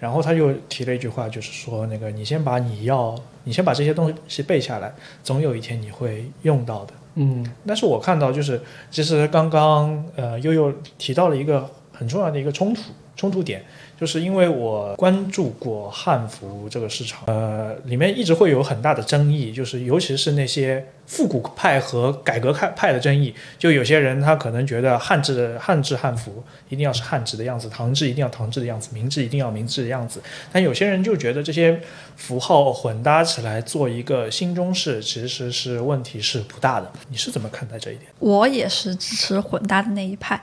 然后他又提了一句话，就是说那个你先把你要，你先把这些东西背下来，总有一天你会用到的。嗯，但是我看到就是，其实刚刚呃悠悠提到了一个很重要的一个冲突冲突点，就是因为我关注过汉服这个市场，呃，里面一直会有很大的争议，就是尤其是那些复古派和改革派派的争议，就有些人他可能觉得汉制的汉制汉服一定要是汉制的样子，唐制一定要唐制的样子，明制一定要明制的样子，但有些人就觉得这些符号混搭起来做一个新中式，其实是问题是不大的。你是怎么看待这一点？我也是支持混搭的那一派，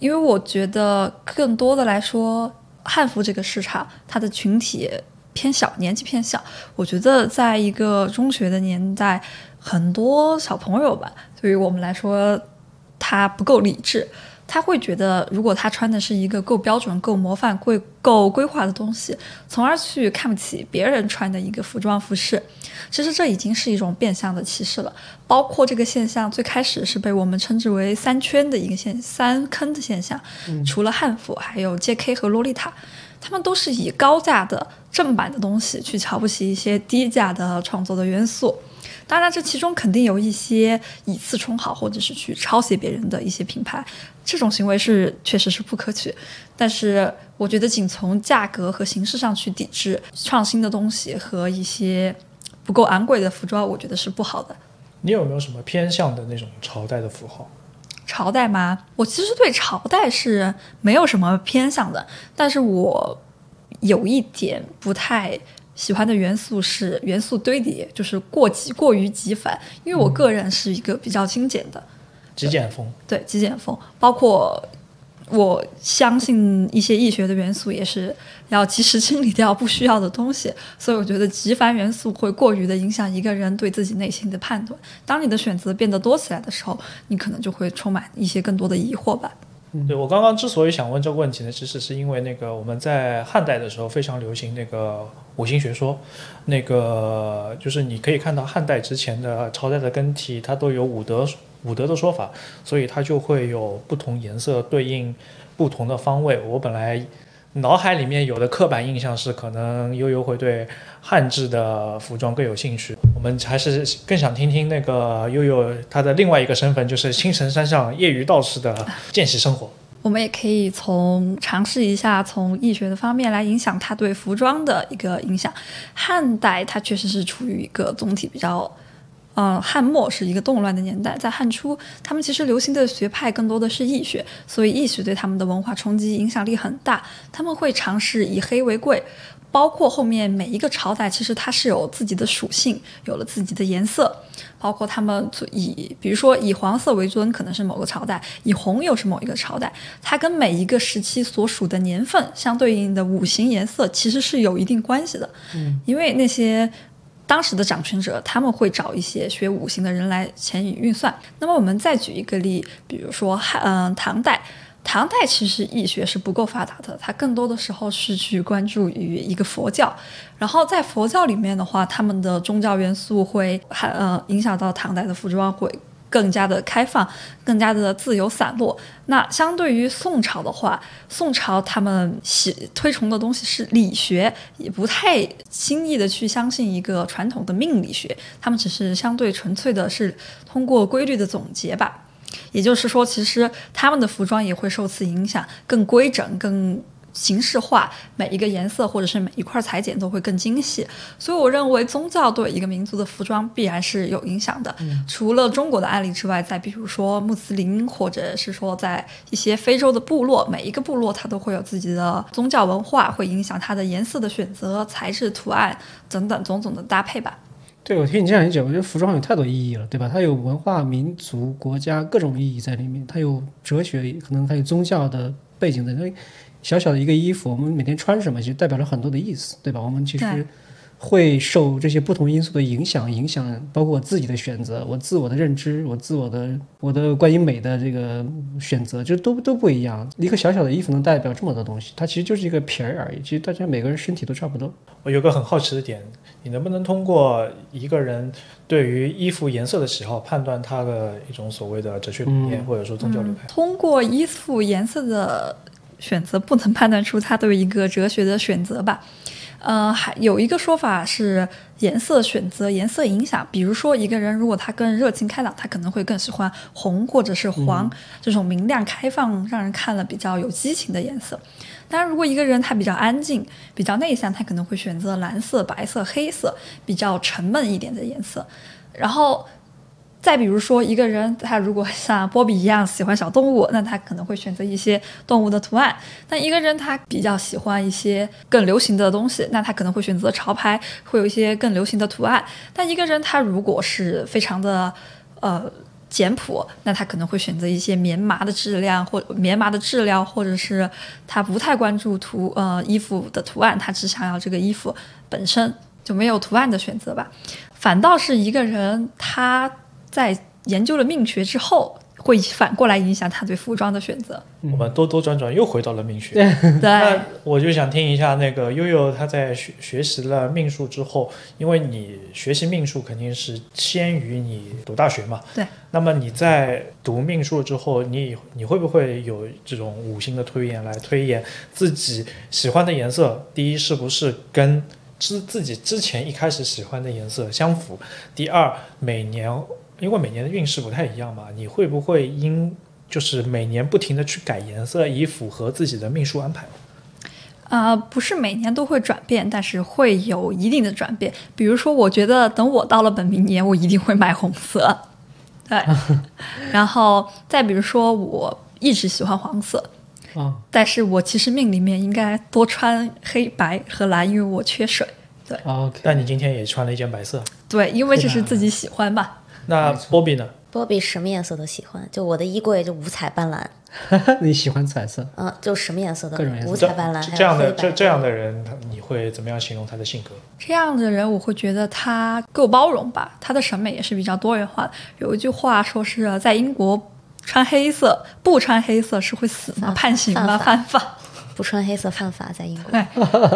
因为我觉得更多的来说，汉服这个市场它的群体偏小，年纪偏小。我觉得在一个中学的年代，很多小朋友吧，对于我们来说，他不够理智。他会觉得，如果他穿的是一个够标准、够模范、够够规划的东西，从而去看不起别人穿的一个服装服饰，其实这已经是一种变相的歧视了。包括这个现象最开始是被我们称之为“三圈”的一个现三坑的现象，除了汉服，还有 J.K. 和洛丽塔，他们都是以高价的正版的东西去瞧不起一些低价的创作的元素。当然，这其中肯定有一些以次充好，或者是去抄袭别人的一些品牌，这种行为是确实是不可取。但是，我觉得仅从价格和形式上去抵制创新的东西和一些不够昂贵的服装，我觉得是不好的。你有没有什么偏向的那种朝代的符号？朝代吗？我其实对朝代是没有什么偏向的，但是我有一点不太喜欢的元素是元素堆叠，就是过极过于极繁。因为我个人是一个比较精简的，极简风。对极简风，包括我相信一些易学的元素也是要及时清理掉不需要的东西，所以我觉得极繁元素会过于的影响一个人对自己内心的判断。当你的选择变得多起来的时候，你可能就会充满一些更多的疑惑吧。对我刚刚之所以想问这个问题呢，其实是因为那个我们在汉代的时候非常流行那个五行学说，那个就是你可以看到汉代之前的朝代的更替，它都有五德五德的说法，所以它就会有不同颜色对应不同的方位。我本来脑海里面有的刻板印象是，可能悠悠会对汉制的服装更有兴趣。我们还是更想听听那个悠悠他的另外一个身份，就是青城山上业余道士的见习生活。我们也可以从尝试一下从易学的方面来影响他对服装的一个影响。汉代它确实是处于一个总体比较，呃，汉末是一个动乱的年代，在汉初他们其实流行的学派更多的是易学，所以易学对他们的文化冲击影响力很大。他们会尝试以黑为贵。包括后面每一个朝代，其实它是有自己的属性，有了自己的颜色。包括他们以，比如说以黄色为尊，可能是某个朝代；以红又是某一个朝代。它跟每一个时期所属的年份相对应的五行颜色，其实是有一定关系的。嗯，因为那些当时的掌权者，他们会找一些学五行的人来牵引运算。那么我们再举一个例，比如说汉，嗯，唐代。唐代其实易学是不够发达的，它更多的时候是去关注于一个佛教，然后在佛教里面的话，他们的宗教元素会还呃影响到唐代的服装会更加的开放，更加的自由散落。那相对于宋朝的话，宋朝他们喜推崇的东西是理学，也不太轻易的去相信一个传统的命理学，他们只是相对纯粹的是通过规律的总结吧。也就是说，其实他们的服装也会受此影响，更规整、更形式化，每一个颜色或者是每一块裁剪都会更精细。所以，我认为宗教对一个民族的服装必然是有影响的。除了中国的案例之外，再比如说穆斯林，或者是说在一些非洲的部落，每一个部落它都会有自己的宗教文化，会影响它的颜色的选择、材质、图案等等种种的搭配吧。对，我听你这样一讲，我觉得服装有太多意义了，对吧？它有文化、民族、国家各种意义在里面，它有哲学，可能还有宗教的背景在那。小小的一个衣服，我们每天穿什么，其实代表了很多的意思，对吧？我们其实。会受这些不同因素的影响，影响包括我自己的选择，我自我的认知，我自我的我的关于美的这个选择，就都都不一样。一个小小的衣服能代表这么多东西，它其实就是一个皮儿而已。其实大家每个人身体都差不多。我有个很好奇的点，你能不能通过一个人对于衣服颜色的喜好，判断他的一种所谓的哲学理念，或者说宗教流派？通过衣服颜色的选择，不能判断出他对一个哲学的选择吧？呃，还有一个说法是颜色选择、颜色影响。比如说，一个人如果他更热情开朗，他可能会更喜欢红或者是黄这种明亮、开放、让人看了比较有激情的颜色。当然，如果一个人他比较安静、比较内向，他可能会选择蓝色、白色、黑色比较沉闷一点的颜色。然后。再比如说，一个人他如果像波比一样喜欢小动物，那他可能会选择一些动物的图案；但一个人他比较喜欢一些更流行的东西，那他可能会选择潮牌，会有一些更流行的图案。但一个人他如果是非常的呃简朴，那他可能会选择一些棉麻的质量或棉麻的质量，或者是他不太关注图呃衣服的图案，他只想要这个衣服本身就没有图案的选择吧。反倒是一个人他。在研究了命学之后，会反过来影响他对服装的选择。我们兜兜转转又回到了命学。(laughs) 对，那我就想听一下那个悠悠他在学学习了命数之后，因为你学习命数肯定是先于你读大学嘛。对。那么你在读命数之后，你你会不会有这种五行的推演来推演自己喜欢的颜色？第一，是不是跟之自己之前一开始喜欢的颜色相符？第二，每年。因为每年的运势不太一样嘛，你会不会因就是每年不停的去改颜色，以符合自己的命数安排？啊，不是每年都会转变，但是会有一定的转变。比如说，我觉得等我到了本命年，我一定会买红色。(laughs) 对，然后再比如说，我一直喜欢黄色，啊，但是我其实命里面应该多穿黑白和蓝，因为我缺水。对，OK。但你今天也穿了一件白色。对，因为这是自己喜欢嘛。那波比呢？波比什么颜色都喜欢，就我的衣柜就五彩斑斓。(laughs) 你喜欢彩色？嗯，就什么颜色都各种颜色，五彩斑斓。这样的这这样的人，他你会怎么样形容他的性格？这样的人，我会觉得他够包容吧，他的审美也是比较多元化的。有一句话说是在英国穿黑色，不穿黑色是会死吗？判刑吗？犯法？不穿黑色犯法，在英国。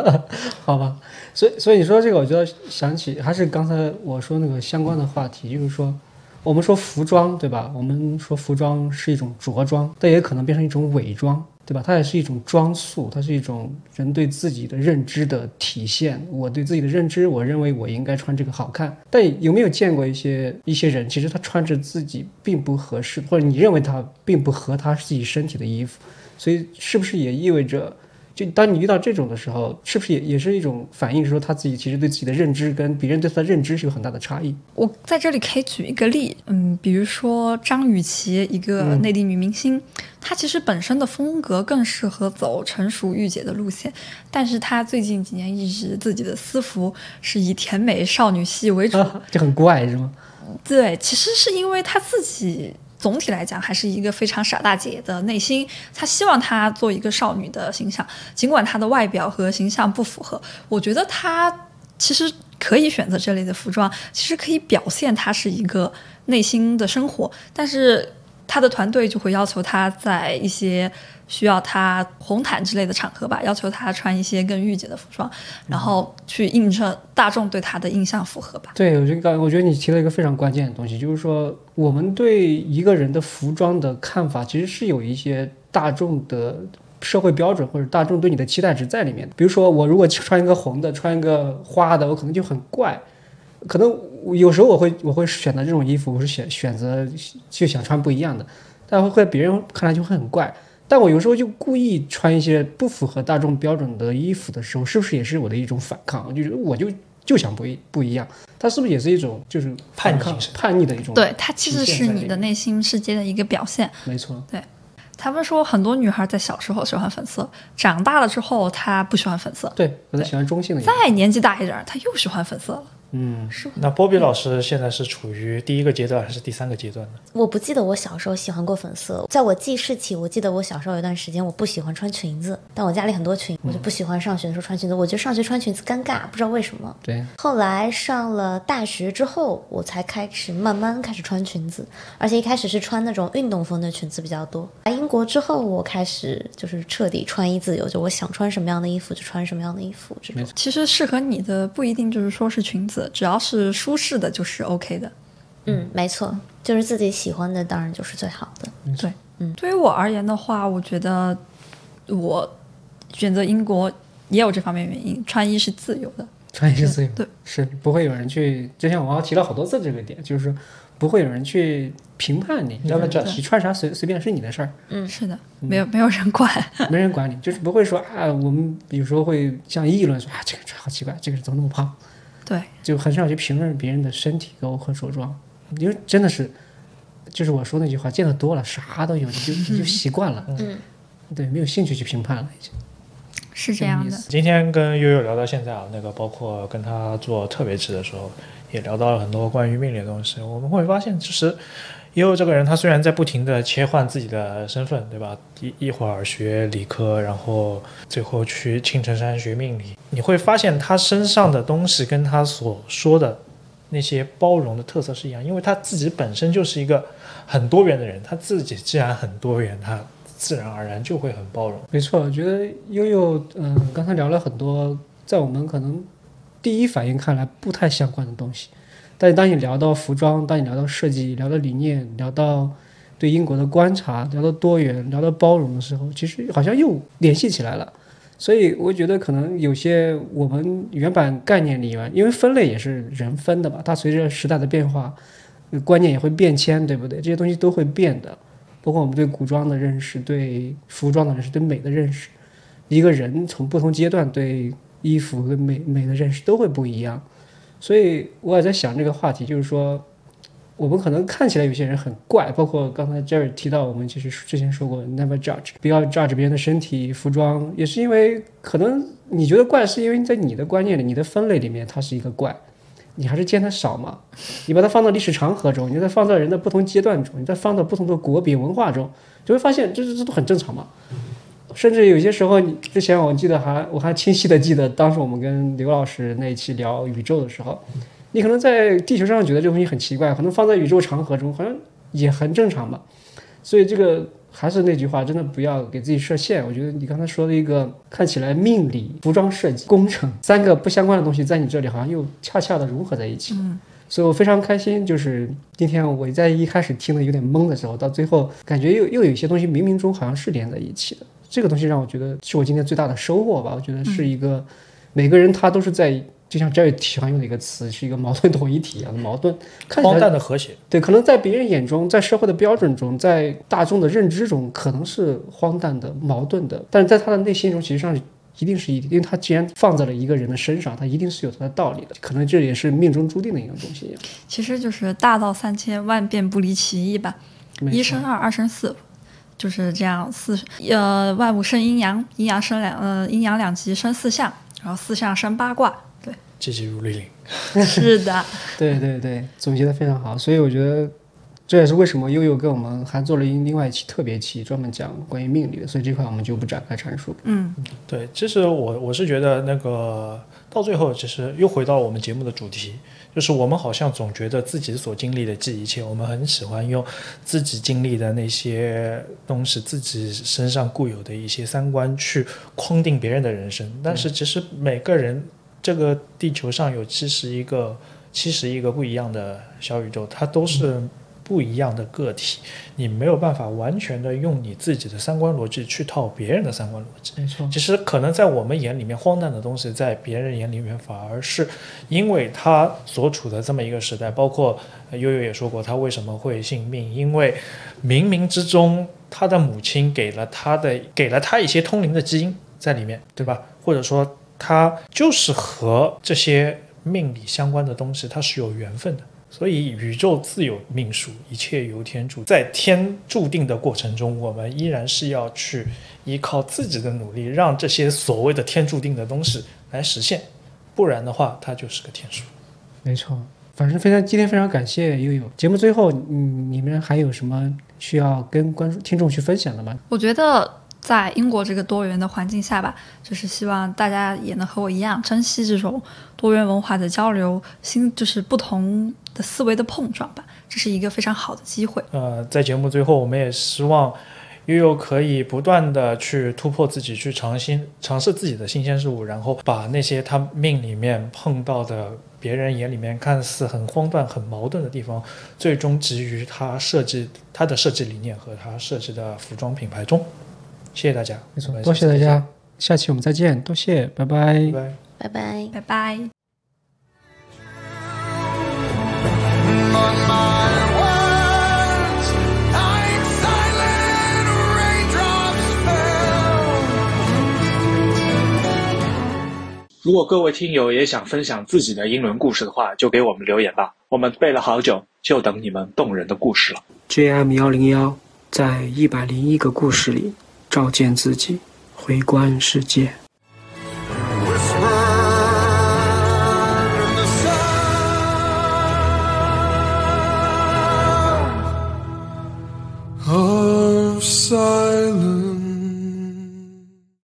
(laughs) 好吧，所以所以你说这个，我就要想起还是刚才我说那个相关的话题，就是说我们说服装，对吧？我们说服装是一种着装，但也可能变成一种伪装，对吧？它也是一种装束，它是一种人对自己的认知的体现。我对自己的认知，我认为我应该穿这个好看。但有没有见过一些一些人，其实他穿着自己并不合适，或者你认为他并不合他自己身体的衣服，所以是不是也意味着？就当你遇到这种的时候，是不是也也是一种反应，说他自己其实对自己的认知跟别人对他的认知是有很大的差异？我在这里可以举一个例，嗯，比如说张雨绮，一个内地女明星，她其实本身的风格更适合走成熟御姐的路线，但是她最近几年一直自己的私服是以甜美少女系为主，啊，(laughs) 就很怪是吗？对，其实是因为她自己总体来讲还是一个非常傻大姐的内心，她希望她做一个少女的形象，尽管她的外表和形象不符合，我觉得她其实可以选择这类的服装，其实可以表现她是一个内心的生活，但是她的团队就会要求她在一些需要她红毯之类的场合吧，要求她穿一些更御姐的服装，然后去映衬大众对她的印象符合吧。对，我觉得，我觉得你提了一个非常关键的东西，就是说我们对一个人的服装的看法，其实是有一些大众的社会标准或者大众对你的期待值在里面的。比如说，我如果穿一个红的，穿一个花的，我可能就很怪。可能有时候我会我会选择这种衣服，我是选选择就想穿不一样的，但会在别人看来就会很怪。但我有时候就故意穿一些不符合大众标准的衣服的时候，是不是也是我的一种反抗？就是我就就想不一不一样，它是不是也是一种就是反抗叛逆叛逆的一种？对，它其实是你的内心世界的一个表现。没错，对他们说很多女孩在小时候喜欢粉色，长大了之后她不喜欢粉色，对，可能喜欢中性的颜色。再年纪大一点儿，她又喜欢粉色了。嗯，那波比老师现在是处于第一个阶段还是第三个阶段呢？我不记得我小时候喜欢过粉色，在我记事起，我记得我小时候有一段时间我不喜欢穿裙子，但我家里很多裙，我就不喜欢上学的时候穿裙子，我觉得上学穿裙子尴尬，不知道为什么。对，后来上了大学之后，我才开始慢慢开始穿裙子，而且一开始是穿那种运动风的裙子比较多。来英国之后，我开始就是彻底穿衣自由，就我想穿什么样的衣服就穿什么样的衣服，这种。其实适合你的不一定就是说是裙子，只要是舒适的就是 OK 的。嗯，没错，就是自己喜欢的，当然就是最好的。对，嗯，对于我而言的话，我觉得我选择英国也有这方面原因，穿衣是自由的。穿衣是自由，对，是不会有人去，就像我刚提了好多次这个点，就是说不会有人去评判你，要不然你穿啥随随便是你的事儿，嗯是的，没有没有人管。(laughs) 没人管你，就是不会说啊，我们有时候会像议论说啊，这个穿好奇怪，这个人怎么那么胖，对，就很少去评论别人的身体和和着装，因为真的是，就是我说那句话，见得多了，啥都有，你就 (laughs) 你就习惯了，嗯，对，没有兴趣去评判了，已经。是这样的。今天跟悠悠聊到现在啊，那个包括跟他做特别值的时候，也聊到了很多关于命理的东西。我们会发现，其实悠悠这个人，他虽然在不停的切换自己的身份，对吧？一一会儿学理科，然后最后去青城山学命理，你会发现他身上的东西跟他所说的那些包容的特色是一样，因为他自己本身就是一个很多元的人，他自己既然很多元，他自然而然就会很包容。没错，我觉得悠悠，嗯、刚才聊了很多，在我们可能第一反应看来不太相关的东西，但是当你聊到服装，当你聊到设计，聊到理念，聊到对英国的观察，聊到多元，聊到包容的时候，其实好像又联系起来了。所以我觉得可能有些我们原版概念里面，因为分类也是人分的嘛，它随着时代的变化，观念也会变迁，对不对？这些东西都会变的。包括我们对古装的认识、对服装的认识、对美的认识，一个人从不同阶段对衣服跟美美的认识都会不一样。所以我也在想这个话题，就是说，我们可能看起来有些人很怪，包括刚才 Jerry 提到，我们其实之前说过 never judge，不要 judge 别人的身体、服装，也是因为可能你觉得怪，是因为在你的观念里、你的分类里面，它是一个怪。你还是见得少嘛？你把它放到历史长河中，你再放到人的不同阶段中，你再放到不同的国别文化中，就会发现这这这都很正常嘛。甚至有些时候，你之前我记得还我还清晰的记得，当时我们跟刘老师那一期聊宇宙的时候，你可能在地球上觉得这个东西很奇怪，可能放在宇宙长河中好像也很正常吧。所以这个还是那句话，真的不要给自己设限。我觉得你刚才说的一个看起来命理、服装设计、工程三个不相关的东西，在你这里好像又恰恰的融合在一起。嗯所以我非常开心，就是今天我在一开始听的有点懵的时候，到最后感觉又又有一些东西冥冥中好像是连在一起的。这个东西让我觉得是我今天最大的收获吧。我觉得是一个、每个人他都是在，就像 Jerry 喜欢用的一个词，是一个矛盾统一体一样的矛盾，看起荒来诞的和谐。对，可能在别人眼中，在社会的标准中，在大众的认知中，可能是荒诞的、矛盾的，但是在他的内心中，其实上一定是一，因为他既然放在了一个人的身上，他一定是有他的道理的，可能这也是命中注定的一种东西。其实就是大道三千，万变不离其一吧。一生二，二生四，就是这样四呃万物生阴阳，阴阳生两呃阴阳两极生四象，然后四象生八卦。对，季季如律令，是的，(laughs) 对对对，总结的非常好，所以我觉得这也是为什么悠悠跟我们还做了一另外一期特别期，专门讲关于命理的，所以这块我们就不展开阐述。嗯，对，其实我我是觉得那个到最后，其实又回到我们节目的主题，就是我们好像总觉得自己所经历的这一切，我们很喜欢用自己经历的那些东西，自己身上固有的一些三观去框定别人的人生。但是其实每个人，这个地球上有七十一个、七十一个不一样的小宇宙，它都是不一样的个体，你没有办法完全的用你自己的三观逻辑去套别人的三观逻辑。没错，其实可能在我们眼里面荒诞的东西，在别人眼里面反而是因为他所处的这么一个时代，包括呃悠悠也说过，他为什么会信命，因为冥冥之中他的母亲给了他的给了他一些通灵的基因在里面，对吧？或者说他就是和这些命理相关的东西，它是有缘分的。所以宇宙自有命数，一切由天注。在天注定的过程中，我们依然是要去依靠自己的努力，让这些所谓的天注定的东西来实现，不然的话，它就是个天数。没错。反正非常今天非常感谢悠悠。节目最后，嗯，你们还有什么需要跟观众听众去分享的吗？我觉得在英国这个多元的环境下吧，就是希望大家也能和我一样珍惜这种多元文化的交流，新就是不同的思维的碰撞吧，这是一个非常好的机会。呃，在节目最后，我们也希望悠悠可以不断的去突破自己，去尝新尝试自己的新鲜事物，然后把那些他命里面碰到的别人眼里面看似很荒诞、很矛盾的地方，最终集于他设计他的设计理念和他设计的服装品牌中。谢谢大家，没错多谢大家，下期我们再见，多谢，拜拜拜拜。拜拜。拜拜。如果各位听友也想分享自己的英伦故事的话，就给我们留言吧。我们背了好久，就等你们动人的故事了。JM 幺零幺在一百零一个故事里照见自己，回观世界。